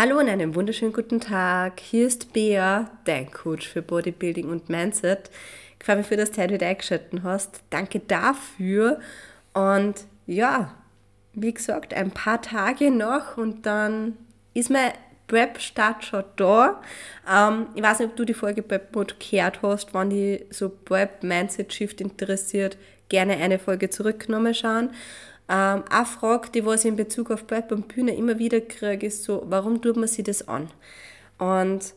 Hallo und einen wunderschönen guten Tag. Hier ist Bea, dein Coach für Bodybuilding und Mindset. Ich freue mich für, du heute wieder eingeschaltet hast. Danke dafür. Und ja, wie gesagt, ein paar Tage noch und dann ist mein Prep-Start schon da. Ähm, ich weiß nicht, ob du die Folge Prep Mode gehört hast, wenn die so Prep-Mindset-Shift interessiert, gerne eine Folge zurückgenommen schauen. Ähm, eine Frage, die was ich in Bezug auf und Bühne immer wieder kriege, ist so, warum tut man sich das an? Und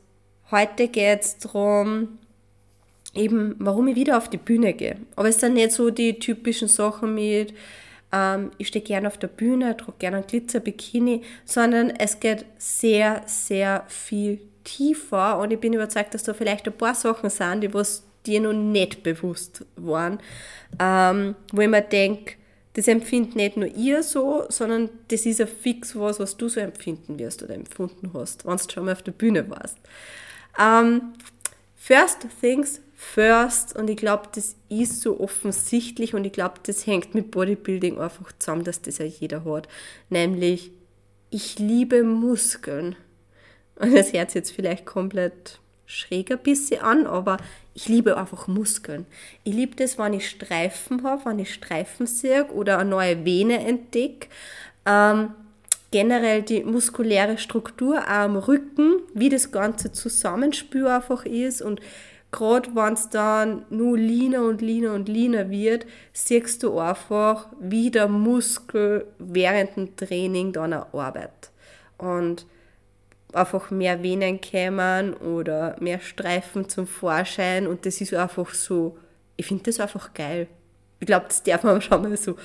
heute geht es darum, eben, warum ich wieder auf die Bühne gehe. Aber es sind nicht so die typischen Sachen mit, ähm, ich stehe gerne auf der Bühne, trage gerne ein Glitzer-Bikini, sondern es geht sehr, sehr viel tiefer und ich bin überzeugt, dass da vielleicht ein paar Sachen sind, die was dir noch nicht bewusst waren, ähm, wo ich mir denke, das empfindet nicht nur ihr so, sondern das ist ja fix was, was du so empfinden wirst oder empfunden hast, wenn du schon mal auf der Bühne warst. Ähm, first things first und ich glaube, das ist so offensichtlich und ich glaube, das hängt mit Bodybuilding einfach zusammen, dass das ja jeder hat. Nämlich, ich liebe Muskeln. Und das sich jetzt vielleicht komplett schräg ein bisschen an, aber ich liebe einfach Muskeln. Ich liebe das, wenn ich Streifen habe, wenn ich Streifen sehe oder eine neue Vene entdecke. Ähm, generell die muskuläre Struktur am Rücken, wie das ganze Zusammenspiel einfach ist und gerade wenn es dann nur leaner und leaner und leaner wird, siehst du einfach, wie der Muskel während dem Training dann arbeitet. Und einfach mehr Venen kämen oder mehr Streifen zum Vorschein und das ist einfach so, ich finde das einfach geil. Ich glaube, das darf man schon mal so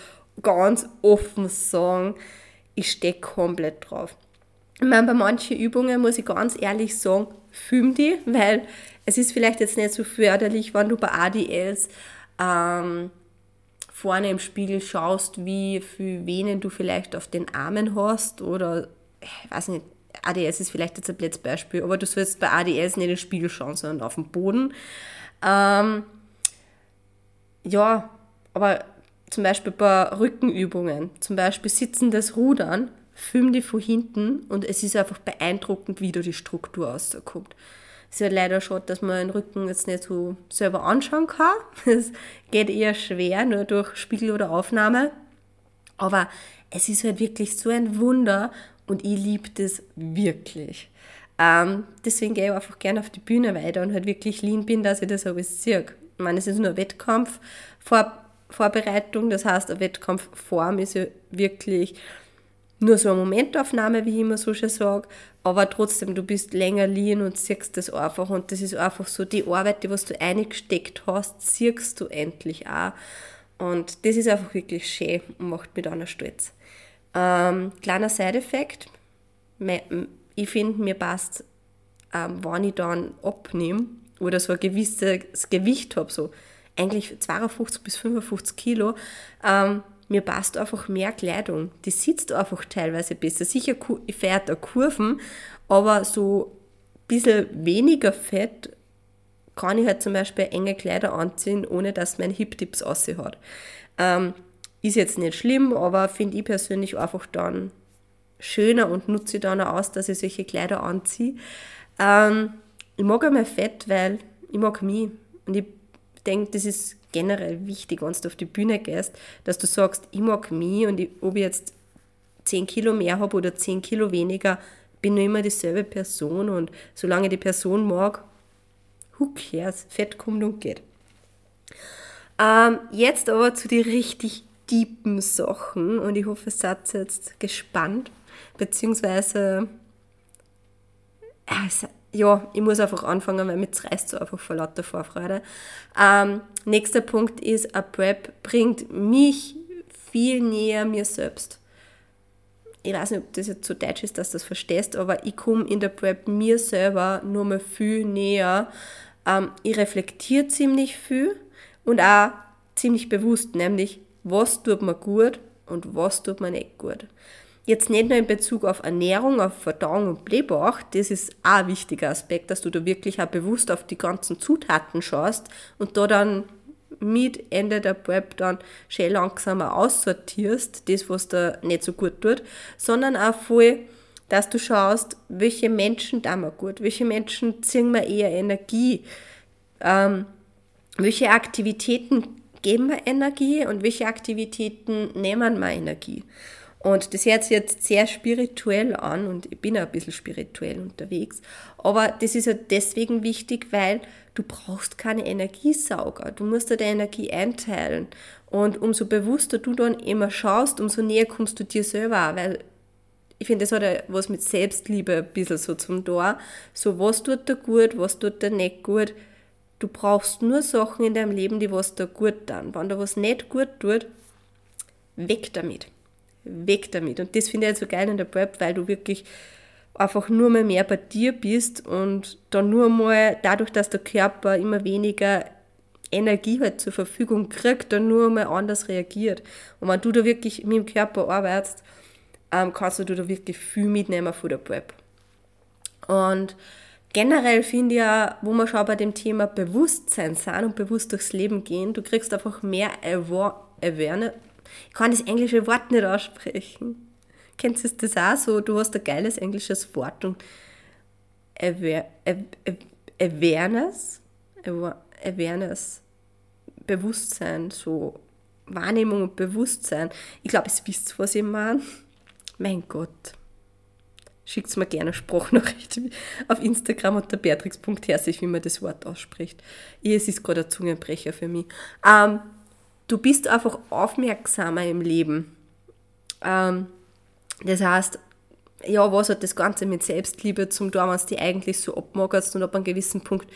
ganz offen sagen. Ich stehe komplett drauf. Ich meine, bei manchen Übungen muss ich ganz ehrlich sagen, film die, weil es ist vielleicht jetzt nicht so förderlich, wenn du bei ADLs ähm, vorne im Spiegel schaust, wie viele Venen du vielleicht auf den Armen hast oder ich weiß nicht, ADS ist vielleicht jetzt ein blödes Beispiel, aber du sollst bei ADS nicht in den Spiegel schauen, sondern auf den Boden. Ähm, ja, aber zum Beispiel bei Rückenübungen, zum Beispiel sitzendes Rudern, film die von hinten und es ist einfach beeindruckend, wie da die Struktur rauskommt. Es ist ja leider schon, dass man den Rücken jetzt nicht so selber anschauen kann. Es geht eher schwer, nur durch Spiegel oder Aufnahme. Aber es ist halt wirklich so ein Wunder und ich liebe das wirklich. Ähm, deswegen gehe ich einfach gerne auf die Bühne weiter und halt wirklich lean bin, dass ich das alles sehe. Ich meine, es ist nur Wettkampf Vor Vorbereitung, das heißt, eine Wettkampfform ist ja wirklich nur so eine Momentaufnahme, wie ich immer so schön sage, aber trotzdem, du bist länger lean und siehst das einfach und das ist einfach so die Arbeit, die was du eingesteckt hast, siehst du endlich auch und das ist einfach wirklich schön und macht mich dann auch stolz. Ähm, kleiner Side-Effekt, ich finde, mir passt, ähm, wenn ich dann abnehme oder so ein gewisses Gewicht habe, so eigentlich 52 bis 55 Kilo, ähm, mir passt einfach mehr Kleidung. Die sitzt einfach teilweise besser. Sicher fährt er Kurven, aber so ein bisschen weniger Fett kann ich halt zum Beispiel enge Kleider anziehen, ohne dass mein Hip-Tips aussieht. Ähm, ist jetzt nicht schlimm, aber finde ich persönlich einfach dann schöner und nutze dann auch aus, dass ich solche Kleider anziehe. Ähm, ich mag einmal Fett, weil ich mag mich. Und ich denke, das ist generell wichtig, wenn du auf die Bühne gehst, dass du sagst, ich mag mich und ich, ob ich jetzt 10 Kilo mehr habe oder 10 Kilo weniger, bin nur immer dieselbe Person und solange die Person mag, who cares, Fett kommt und geht. Ähm, jetzt aber zu den richtig deepen Sachen und ich hoffe, ihr seid jetzt gespannt, beziehungsweise äh, ja, ich muss einfach anfangen, weil mich reißt so einfach vor lauter Vorfreude. Ähm, nächster Punkt ist, a Prep bringt mich viel näher mir selbst. Ich weiß nicht, ob das jetzt so deutsch ist, dass du das verstehst, aber ich komme in der Prep mir selber nur mal viel näher. Ähm, ich reflektiere ziemlich viel und auch ziemlich bewusst, nämlich was tut mir gut und was tut mir nicht gut. Jetzt nicht nur in Bezug auf Ernährung, auf Verdauung und Blähbauch, das ist auch ein wichtiger Aspekt, dass du da wirklich auch bewusst auf die ganzen Zutaten schaust und da dann mit Ende der Prep dann schön langsamer aussortierst, das, was da nicht so gut tut, sondern auch voll dass du schaust, welche Menschen da mal gut, welche Menschen ziehen mir eher Energie, ähm, welche Aktivitäten geben mir Energie und welche Aktivitäten nehmen mir Energie. Und das hört sich jetzt sehr spirituell an und ich bin ja ein bisschen spirituell unterwegs. Aber das ist ja deswegen wichtig, weil du brauchst keine Energiesauger. Du musst dir deine Energie einteilen. Und umso bewusster du dann immer schaust, umso näher kommst du dir selber auch, weil ich finde, das hat ja was mit Selbstliebe ein bisschen so zum Tor. So, was tut dir gut, was tut dir nicht gut. Du brauchst nur Sachen in deinem Leben, die was dir gut tun. Wenn dir was nicht gut tut, weg damit. Weg damit. Und das finde ich halt so geil in der Prep, weil du wirklich einfach nur mal mehr bei dir bist und dann nur mal dadurch, dass der Körper immer weniger Energie halt zur Verfügung kriegt, dann nur mal anders reagiert. Und wenn du da wirklich mit dem Körper arbeitest, ähm, kannst du da wirklich viel mitnehmen von der Prep. Und generell finde ich ja, wo wir schon bei dem Thema Bewusstsein sind und bewusst durchs Leben gehen, du kriegst einfach mehr Awareness. Ich kann das englische Wort nicht aussprechen. Kennst du das auch so? Du hast ein geiles englisches Wort und Awareness, Awareness, Bewusstsein, so Wahrnehmung und Bewusstsein. Ich glaube, es wisst, was ich meine. Mein Gott. Schickt mir gerne eine Sprachnachricht auf Instagram unter beatrix.herzig, wie man das Wort ausspricht. es ist gerade ein Zungenbrecher für mich. Ähm, du bist einfach aufmerksamer im Leben. Ähm, das heißt, ja, was hat das Ganze mit Selbstliebe zum tun, wenn du die eigentlich so abmagerst und ab einem gewissen Punkt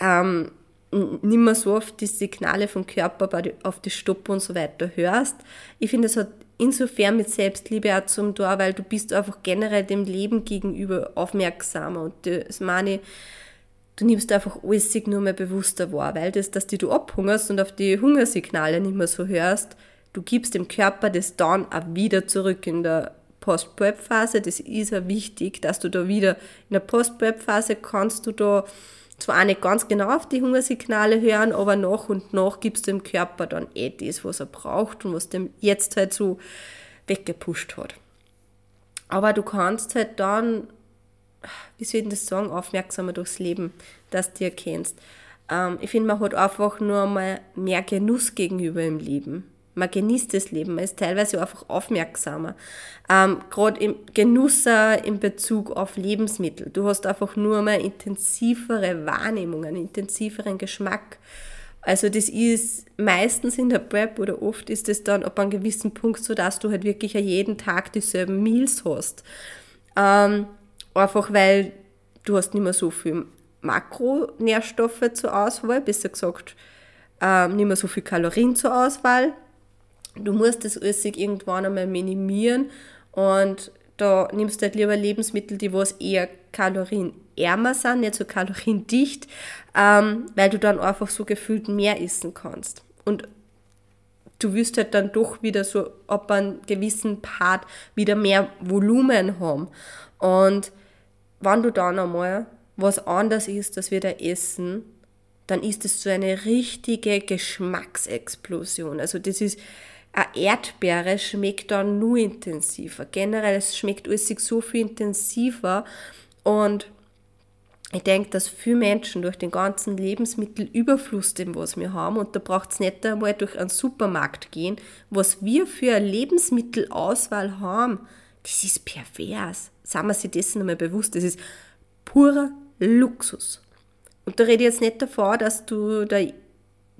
ähm, nicht mehr so oft die Signale vom Körper auf die Stopp und so weiter hörst. Ich finde, es hat insofern mit Selbstliebe auch zum Tor, weil du bist einfach generell dem Leben gegenüber aufmerksamer und das meine du nimmst einfach alles nur mehr bewusster wahr, weil das, dass die du abhungerst und auf die Hungersignale nicht mehr so hörst, du gibst dem Körper das dann auch wieder zurück in der Post-Prep-Phase. Das ist ja wichtig, dass du da wieder in der Post-Prep-Phase kannst du da zwar nicht ganz genau auf die Hungersignale hören, aber nach und nach gibst dem Körper dann eh das, was er braucht und was dem jetzt halt so weggepusht hat. Aber du kannst halt dann, wie soll ich das sagen, aufmerksamer durchs Leben, dass du erkennst. Ähm, ich finde, man hat einfach nur mal mehr Genuss gegenüber im Leben. Man genießt das Leben, man ist teilweise einfach aufmerksamer. Ähm, Gerade im Genuss in Bezug auf Lebensmittel. Du hast einfach nur mal intensivere Wahrnehmung, einen intensiveren Geschmack. Also das ist meistens in der Prep oder oft ist es dann ab einem gewissen Punkt so, dass du halt wirklich jeden Tag dieselben Meals hast. Ähm, einfach weil du hast nicht mehr so viel Makronährstoffe zur Auswahl, besser gesagt, ähm, nicht mehr so viel Kalorien zur Auswahl du musst das alles irgendwann einmal minimieren und da nimmst du halt lieber Lebensmittel, die was eher kalorienärmer sind, nicht so kaloriendicht, ähm, weil du dann einfach so gefühlt mehr essen kannst. Und du wirst halt dann doch wieder so ab einem gewissen Part wieder mehr Volumen haben. Und wenn du dann einmal was anders ist, als wir da essen, dann ist es so eine richtige Geschmacksexplosion. Also das ist, eine Erdbeere schmeckt dann nur intensiver. Generell, es schmeckt alles so viel intensiver und ich denke, dass viele Menschen durch den ganzen Lebensmittelüberfluss, den was wir haben, und da braucht es nicht einmal durch einen Supermarkt gehen, was wir für eine Lebensmittelauswahl haben, das ist pervers. Sagen wir sich dessen einmal bewusst, das ist purer Luxus. Und da rede ich jetzt nicht davon, dass du da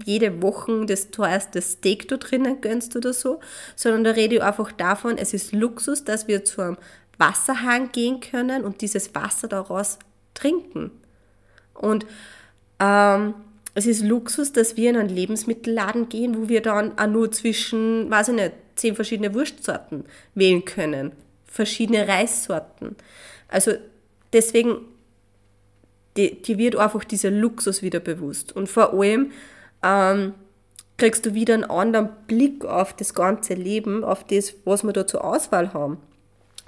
jede Woche das teuerste Steak da drinnen gönnst oder so, sondern da rede ich einfach davon, es ist Luxus, dass wir zu einem Wasserhahn gehen können und dieses Wasser daraus trinken. Und ähm, es ist Luxus, dass wir in einen Lebensmittelladen gehen, wo wir dann auch nur zwischen, weiß ich nicht, zehn verschiedene Wurstsorten wählen können, verschiedene Reissorten. Also deswegen, die wird einfach dieser Luxus wieder bewusst. Und vor allem, ähm, kriegst du wieder einen anderen Blick auf das ganze Leben, auf das, was wir da zur Auswahl haben.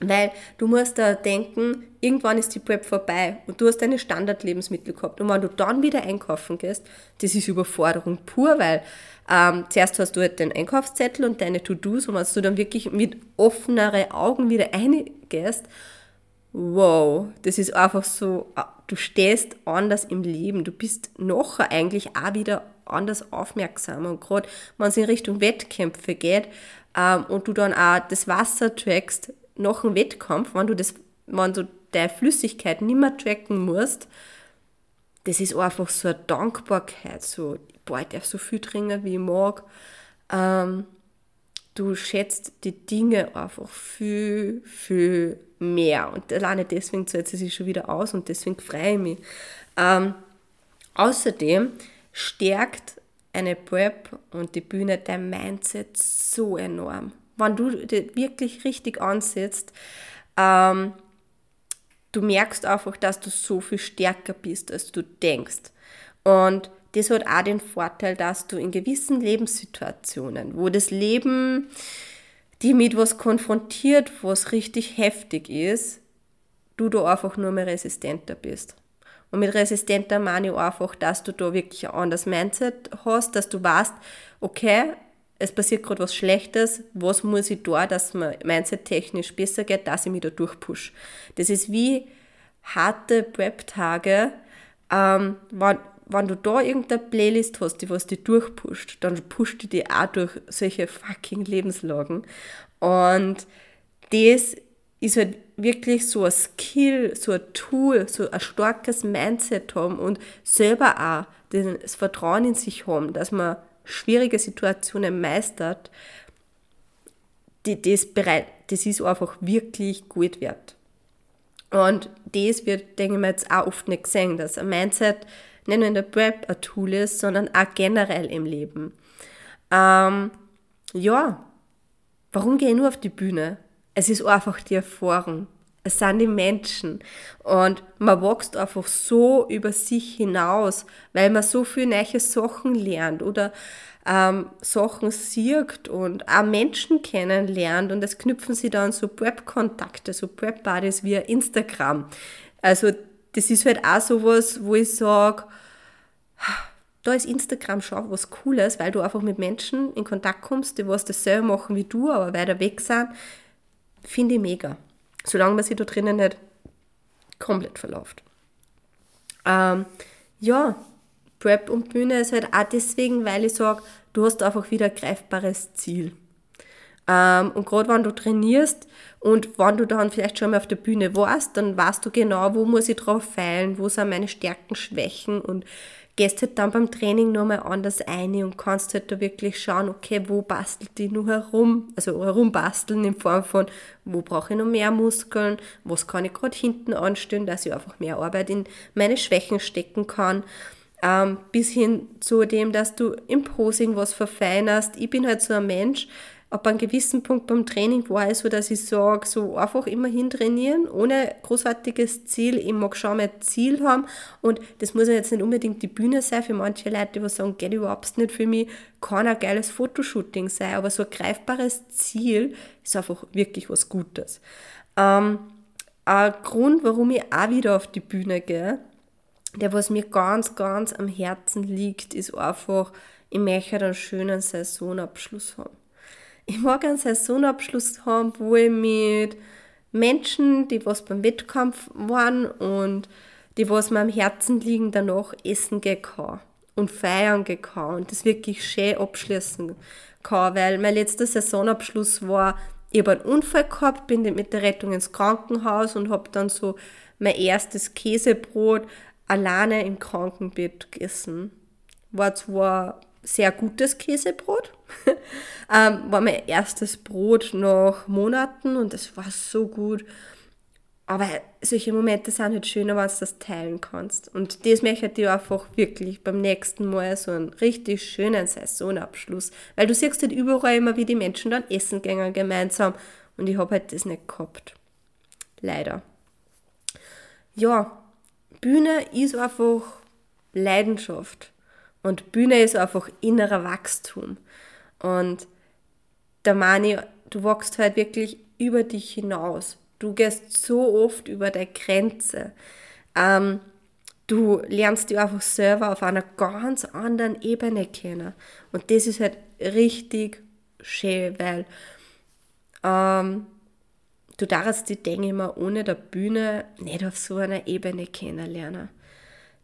Weil du musst da denken, irgendwann ist die Prep vorbei und du hast deine Standardlebensmittel gehabt. Und wenn du dann wieder einkaufen gehst, das ist Überforderung pur, weil ähm, zuerst hast du halt den Einkaufszettel und deine To-Dos und wenn du dann wirklich mit offeneren Augen wieder eingehst, wow, das ist einfach so, du stehst anders im Leben, du bist noch eigentlich auch wieder anders aufmerksam und gerade wenn es in Richtung Wettkämpfe geht ähm, und du dann auch das Wasser trackst nach dem Wettkampf, wenn du das, wenn du deine Flüssigkeit nicht mehr tracken musst, das ist einfach so eine Dankbarkeit, so, boah, ich darf so viel trinken, wie ich mag. Ähm, du schätzt die Dinge einfach viel, viel mehr. Und alleine deswegen zahlt es sich schon wieder aus und deswegen freue ich mich. Ähm, außerdem stärkt eine Prep und die Bühne dein Mindset so enorm. Wenn du dich wirklich richtig ansetzt, ähm, du merkst einfach, dass du so viel stärker bist, als du denkst. Und das hat auch den Vorteil, dass du in gewissen Lebenssituationen, wo das Leben die mit was konfrontiert, was richtig heftig ist, du da einfach nur mehr resistenter bist. Und mit resistenter meine ich einfach, dass du da wirklich ein anderes Mindset hast, dass du weißt, okay, es passiert gerade was Schlechtes, was muss ich da, dass mir mindset-technisch besser geht, dass ich mich da durchpush. Das ist wie harte Prep-Tage, ähm, wenn, wenn du da irgendeine Playlist hast, die was dich durchpusht, dann pusht die dich auch durch solche fucking Lebenslagen. Und das ist halt wirklich so ein Skill, so ein Tool, so ein starkes Mindset haben und selber auch das Vertrauen in sich haben, dass man schwierige Situationen meistert, das, bereit, das ist einfach wirklich gut wert. Und das wird, denke ich mir, jetzt auch oft nicht gesehen, dass ein Mindset nicht nur in der Prep ein Tool ist, sondern auch generell im Leben. Ähm, ja, warum gehe ich nur auf die Bühne? Es ist einfach die Erfahrung. Es sind die Menschen. Und man wächst einfach so über sich hinaus, weil man so viele neue Sachen lernt oder ähm, Sachen sieht und auch Menschen kennenlernt. Und es knüpfen sie dann so Prep-Kontakte, so Prep-Buddies via Instagram. Also das ist halt auch sowas, wo ich sage, da ist Instagram schon was Cooles, weil du einfach mit Menschen in Kontakt kommst, die was dasselbe machen wie du, aber weiter weg sind, finde ich mega. Solange man sich da drinnen nicht komplett verläuft. Ähm, ja, Prep und Bühne ist halt auch deswegen, weil ich sage, du hast einfach wieder ein greifbares Ziel. Ähm, und gerade wenn du trainierst und wenn du dann vielleicht schon mal auf der Bühne warst, dann weißt du genau, wo muss ich drauf feilen, wo sind meine Stärken, Schwächen und gehst halt dann beim Training nochmal anders ein und kannst halt da wirklich schauen, okay, wo bastelt die nur herum, also herumbasteln in Form von, wo brauche ich noch mehr Muskeln, was kann ich gerade hinten anstellen, dass ich einfach mehr Arbeit in meine Schwächen stecken kann? Ähm, bis hin zu dem, dass du im Posing was verfeinerst. Ich bin halt so ein Mensch, ab einem gewissen Punkt beim Training war es so, dass ich sage, so einfach immerhin trainieren, ohne großartiges Ziel. Ich mag schon mein Ziel haben und das muss ja jetzt nicht unbedingt die Bühne sein. Für manche Leute, die sagen, geht überhaupt nicht für mich, kann ein geiles Fotoshooting sein, aber so ein greifbares Ziel ist einfach wirklich was Gutes. Ähm, ein Grund, warum ich auch wieder auf die Bühne gehe, der was mir ganz, ganz am Herzen liegt, ist einfach, ich möchte einen schönen Saisonabschluss haben. Ich mag einen Saisonabschluss haben, wo ich mit Menschen, die was beim Wettkampf waren und die was mir am Herzen liegen, danach essen gehen kann und feiern gehen kann und das wirklich schön abschließen kann, weil mein letzter Saisonabschluss war, ich habe einen Unfall gehabt, bin mit der Rettung ins Krankenhaus und habe dann so mein erstes Käsebrot alleine im Krankenbett gegessen. War zwar sehr gutes Käsebrot, ähm, war mein erstes Brot nach Monaten und es war so gut. Aber solche Momente sind halt schöner, wenn du das teilen kannst. Und das möchte ich einfach wirklich beim nächsten Mal so einen richtig schönen Saisonabschluss. Weil du siehst halt überall immer, wie die Menschen dann essen gehen gemeinsam. Und ich habe halt das nicht gehabt. Leider. Ja, Bühne ist einfach Leidenschaft. Und Bühne ist einfach innerer Wachstum. Und da meine ich, du wachst halt wirklich über dich hinaus. Du gehst so oft über deine Grenze. Ähm, du lernst dich einfach selber auf einer ganz anderen Ebene kennen. Und das ist halt richtig schön, weil ähm, du darfst die Dinge immer ohne der Bühne nicht auf so einer Ebene kennenlernen.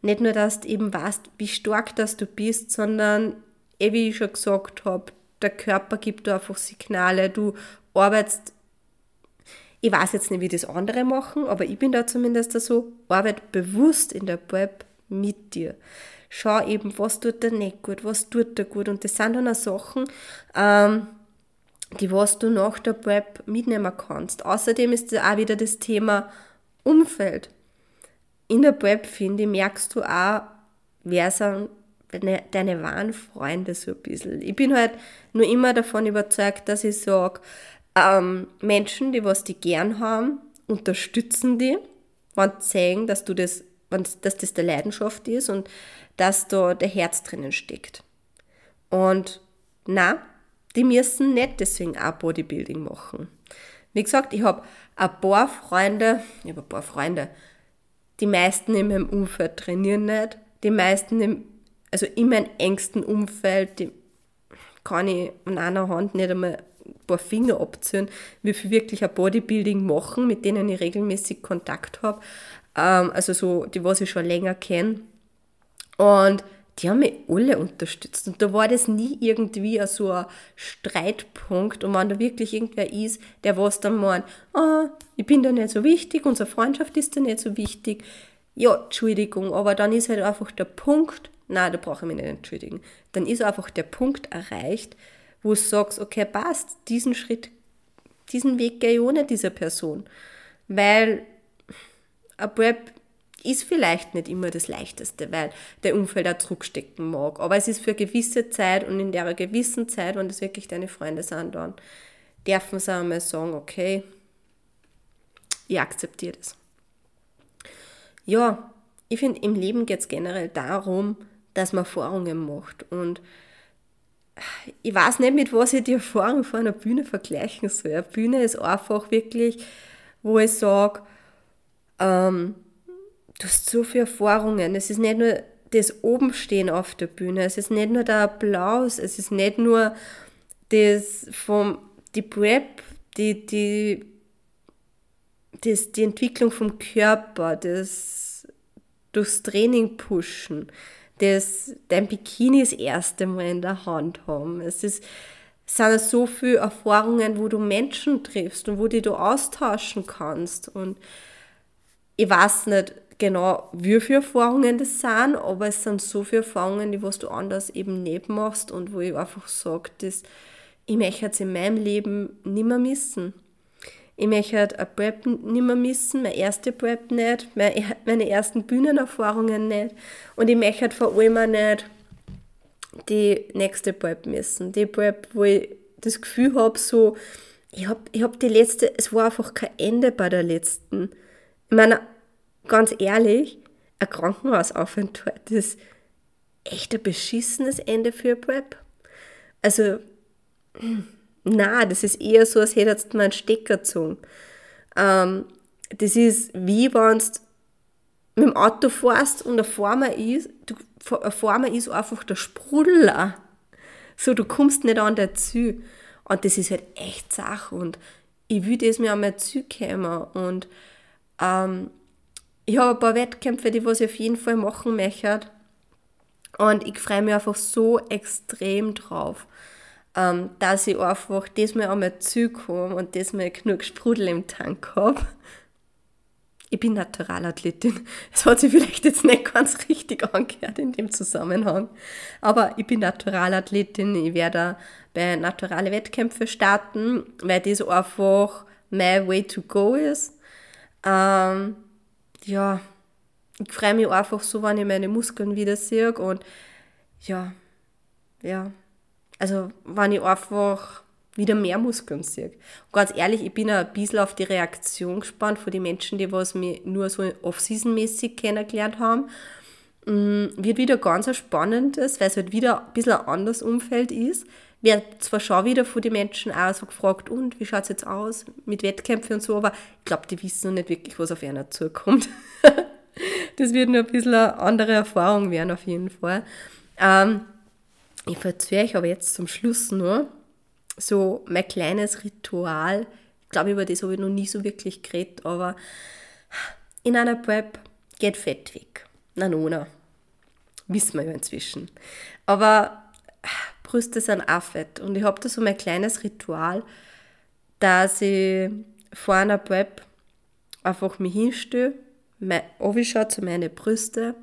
Nicht nur, dass du eben weißt, wie stark das du bist, sondern, eh wie ich schon gesagt habe, der Körper gibt da einfach Signale, du arbeitest ich weiß jetzt nicht, wie das andere machen, aber ich bin da zumindest so, arbeit bewusst in der Prep mit dir. Schau eben, was tut dir nicht gut, was tut dir gut. Und das sind dann auch Sachen, ähm, die was du nach der Prep mitnehmen kannst. Außerdem ist auch wieder das Thema Umfeld. In der Prep, finde ich, merkst du auch, wer sind deine, deine wahren Freunde so ein bisschen. Ich bin halt nur immer davon überzeugt, dass ich sage, ähm, Menschen, die was die gern haben, unterstützen die, wenn sie zeigen, dass du das, wenn, dass das der Leidenschaft ist und dass da der Herz drinnen steckt. Und na, die müssen nicht deswegen auch Bodybuilding machen. Wie gesagt, ich habe ein paar Freunde, ich habe ein paar Freunde, die meisten in meinem Umfeld trainieren nicht, die meisten im, also in meinem engsten Umfeld, die kann ich an einer Hand nicht einmal ein paar Finger abziehen, wie viel wirklich ein Bodybuilding machen, mit denen ich regelmäßig Kontakt habe. Ähm, also so, die, was ich schon länger kenne. Und die haben mich alle unterstützt. Und da war das nie irgendwie so ein Streitpunkt. Und wenn da wirklich irgendwer ist, der was dann meint, ah, ich bin da nicht so wichtig, unsere Freundschaft ist da nicht so wichtig. Ja, Entschuldigung, aber dann ist halt einfach der Punkt, nein, da brauche ich mich nicht entschuldigen. Dann ist einfach der Punkt erreicht, wo du sagst, okay, passt, diesen Schritt, diesen Weg gehe ich ohne diese Person. Weil ein Prep ist vielleicht nicht immer das Leichteste, weil der Umfeld auch zurückstecken mag. Aber es ist für eine gewisse Zeit und in der gewissen Zeit, wenn das wirklich deine Freunde sind, dann dürfen sie einmal sagen, okay, ich akzeptiere das. Ja, ich finde, im Leben geht es generell darum, dass man Erfahrungen macht. Und ich weiß nicht, mit was ich die Erfahrung von einer Bühne vergleichen soll. Eine Bühne ist einfach wirklich, wo ich sage, ähm, du hast so viele Erfahrungen. Es ist nicht nur das Obenstehen auf der Bühne, es ist nicht nur der Applaus, es ist nicht nur das vom, die Prep, die, die, das, die Entwicklung vom Körper, das durchs Training pushen das, dein Bikini das erste Mal in der Hand haben. Es ist, es sind so viele Erfahrungen, wo du Menschen triffst und wo die du austauschen kannst. Und ich weiß nicht genau, wie viele Erfahrungen das sind, aber es sind so viele Erfahrungen, die was du anders eben nicht machst und wo ich einfach sage, dass ich möchte es in meinem Leben nicht mehr missen. Ich möchte eine Prep nicht mehr missen, meine erste Prep nicht, meine ersten Bühnenerfahrungen nicht. Und ich möchte vor allem auch nicht die nächste Prep missen. Die Prep, wo ich das Gefühl habe, so, ich habe ich hab die letzte, es war einfach kein Ende bei der letzten. Ich meine, ganz ehrlich, ein Krankenhausaufenthalt ist echt ein beschissenes Ende für Prep. Also, na, das ist eher so, als hättest du mal einen Stecker gezogen. Ähm, das ist wie wenn du mit dem Auto fährst und vor mir ist, du, vor mir ist einfach der Sprudler. So, du kommst nicht an der Ziel. Und das ist halt echt Sache. Und ich will das mir einmal zukommen. Und ähm, ich habe ein paar Wettkämpfe, die was ich auf jeden Fall machen möchte. Und ich freue mich einfach so extrem drauf ähm, dass ich einfach diesmal einmal zukomme und diesmal genug Sprudel im Tank habe. Ich bin Naturalathletin. Es hat sich vielleicht jetzt nicht ganz richtig angehört in dem Zusammenhang. Aber ich bin Naturalathletin. Ich werde bei naturale Wettkämpfe starten, weil das einfach my way to go ist. Ähm, ja, ich freue mich einfach so, wenn ich meine Muskeln wieder sehe und ja, ja, also, wenn ich einfach wieder mehr Muskeln sehe. Und ganz ehrlich, ich bin ein bisschen auf die Reaktion gespannt von den Menschen, die was mich nur so off-season-mäßig kennengelernt haben. Mm, wird wieder ganz ein spannendes, weil es halt wieder ein bisschen ein anderes Umfeld ist. Wird zwar schon wieder von den Menschen auch so gefragt, und wie schaut es jetzt aus mit Wettkämpfen und so, aber ich glaube, die wissen noch nicht wirklich, was auf einer zukommt. das wird nur ein bisschen eine andere Erfahrung werden, auf jeden Fall. Ähm, ich erzähle euch aber jetzt zum Schluss nur so mein kleines Ritual glaube, über das habe ich noch nie so wirklich geredet, aber in einer Prep geht Fett weg. Na, nona. Wissen wir ja inzwischen. Aber Brüste sind auch fett. Und ich habe da so mein kleines Ritual, dass ich vor einer Prep einfach mich hinstelle, anschaue zu meine Brüste,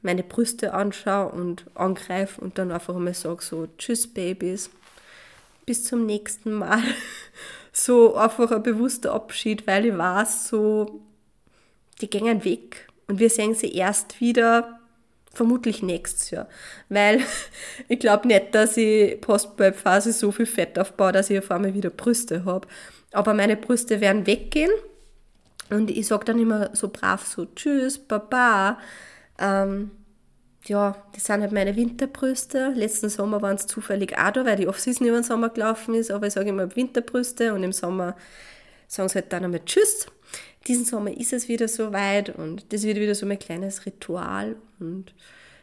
meine Brüste anschaue und angreife und dann einfach mal sage so, tschüss Babys, bis zum nächsten Mal. So einfach ein bewusster Abschied, weil ich weiß, so, die gehen weg und wir sehen sie erst wieder vermutlich nächstes Jahr. Weil ich glaube nicht, dass ich post phase so viel Fett aufbaue, dass ich auf einmal wieder Brüste habe. Aber meine Brüste werden weggehen und ich sage dann immer so brav so Tschüss, Baba. Ähm, ja, das sind halt meine Winterbrüste. Letzten Sommer waren es zufällig auch da, weil die Off-Season über den Sommer gelaufen ist. Aber ich sage immer Winterbrüste und im Sommer sagen sie halt dann einmal Tschüss diesen Sommer ist es wieder so weit und das wird wieder so mein kleines Ritual. Und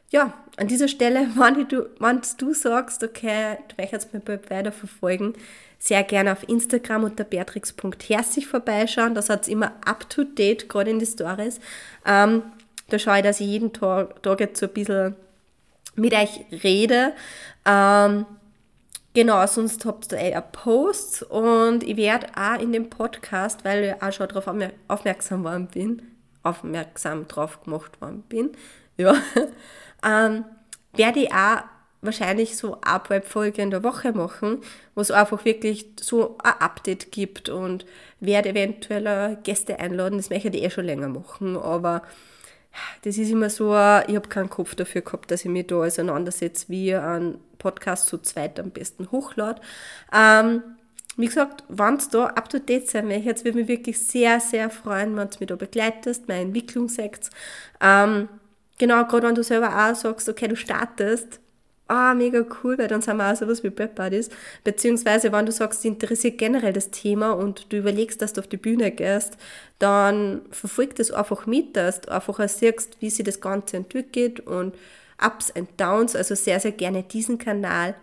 ja, an dieser Stelle, wenn du, wenn du sagst, okay, du möchtest mir bald weiter verfolgen, sehr gerne auf Instagram unter beatrix.herzig vorbeischauen. Da hat es immer up to date, gerade in die Stories. Ähm, da schaue ich, dass ich jeden Tag, Tag jetzt so ein bisschen mit euch rede. Ähm, Genau, sonst habt ihr eh Posts und ich werde auch in dem Podcast, weil ich auch schon darauf aufmerksam worden bin, aufmerksam drauf gemacht worden bin, ja, ähm, werde ich auch wahrscheinlich so eine Webfolge in der Woche machen, wo es einfach wirklich so ein Update gibt und werde eventuell Gäste einladen. Das möchte ich eh schon länger machen, aber das ist immer so, ich habe keinen Kopf dafür gehabt, dass ich mich da auseinandersetze, wie ein Podcast zu zweit am besten hochlade. Ähm, wie gesagt, wenn es da up to date sein möchtet, würde mich wirklich sehr, sehr freuen, wenn du mich da begleitest, meine Entwicklung seht. Ähm, genau, gerade wenn du selber auch sagst, okay, du startest, ah, mega cool, weil dann sind wir auch sowas wie Prep Buddies. Beziehungsweise, wenn du sagst, dich interessiert generell das Thema und du überlegst, dass du auf die Bühne gehst, dann verfolg das einfach mit, dass du einfach siehst, wie sich das Ganze entwickelt und Ups und Downs. Also sehr, sehr gerne diesen Kanal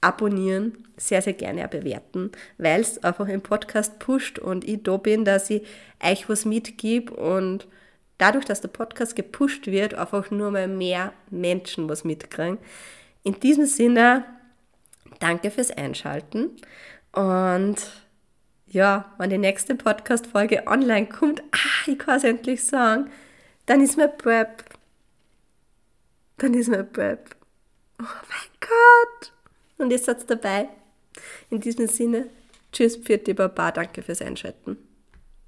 abonnieren, sehr, sehr gerne bewerten, weil es einfach im Podcast pusht und ich da bin, dass ich euch was mitgib und dadurch, dass der Podcast gepusht wird, einfach nur mal mehr Menschen was mitkriegen. In diesem Sinne, danke fürs Einschalten und ja, wenn die nächste Podcast-Folge online kommt, ah, ich kann es endlich sagen, dann ist mein Prep. Dann ist mein Prep. Oh mein Gott! Und ihr seid dabei. In diesem Sinne, tschüss, Pfiat, Baba, danke fürs Einschalten.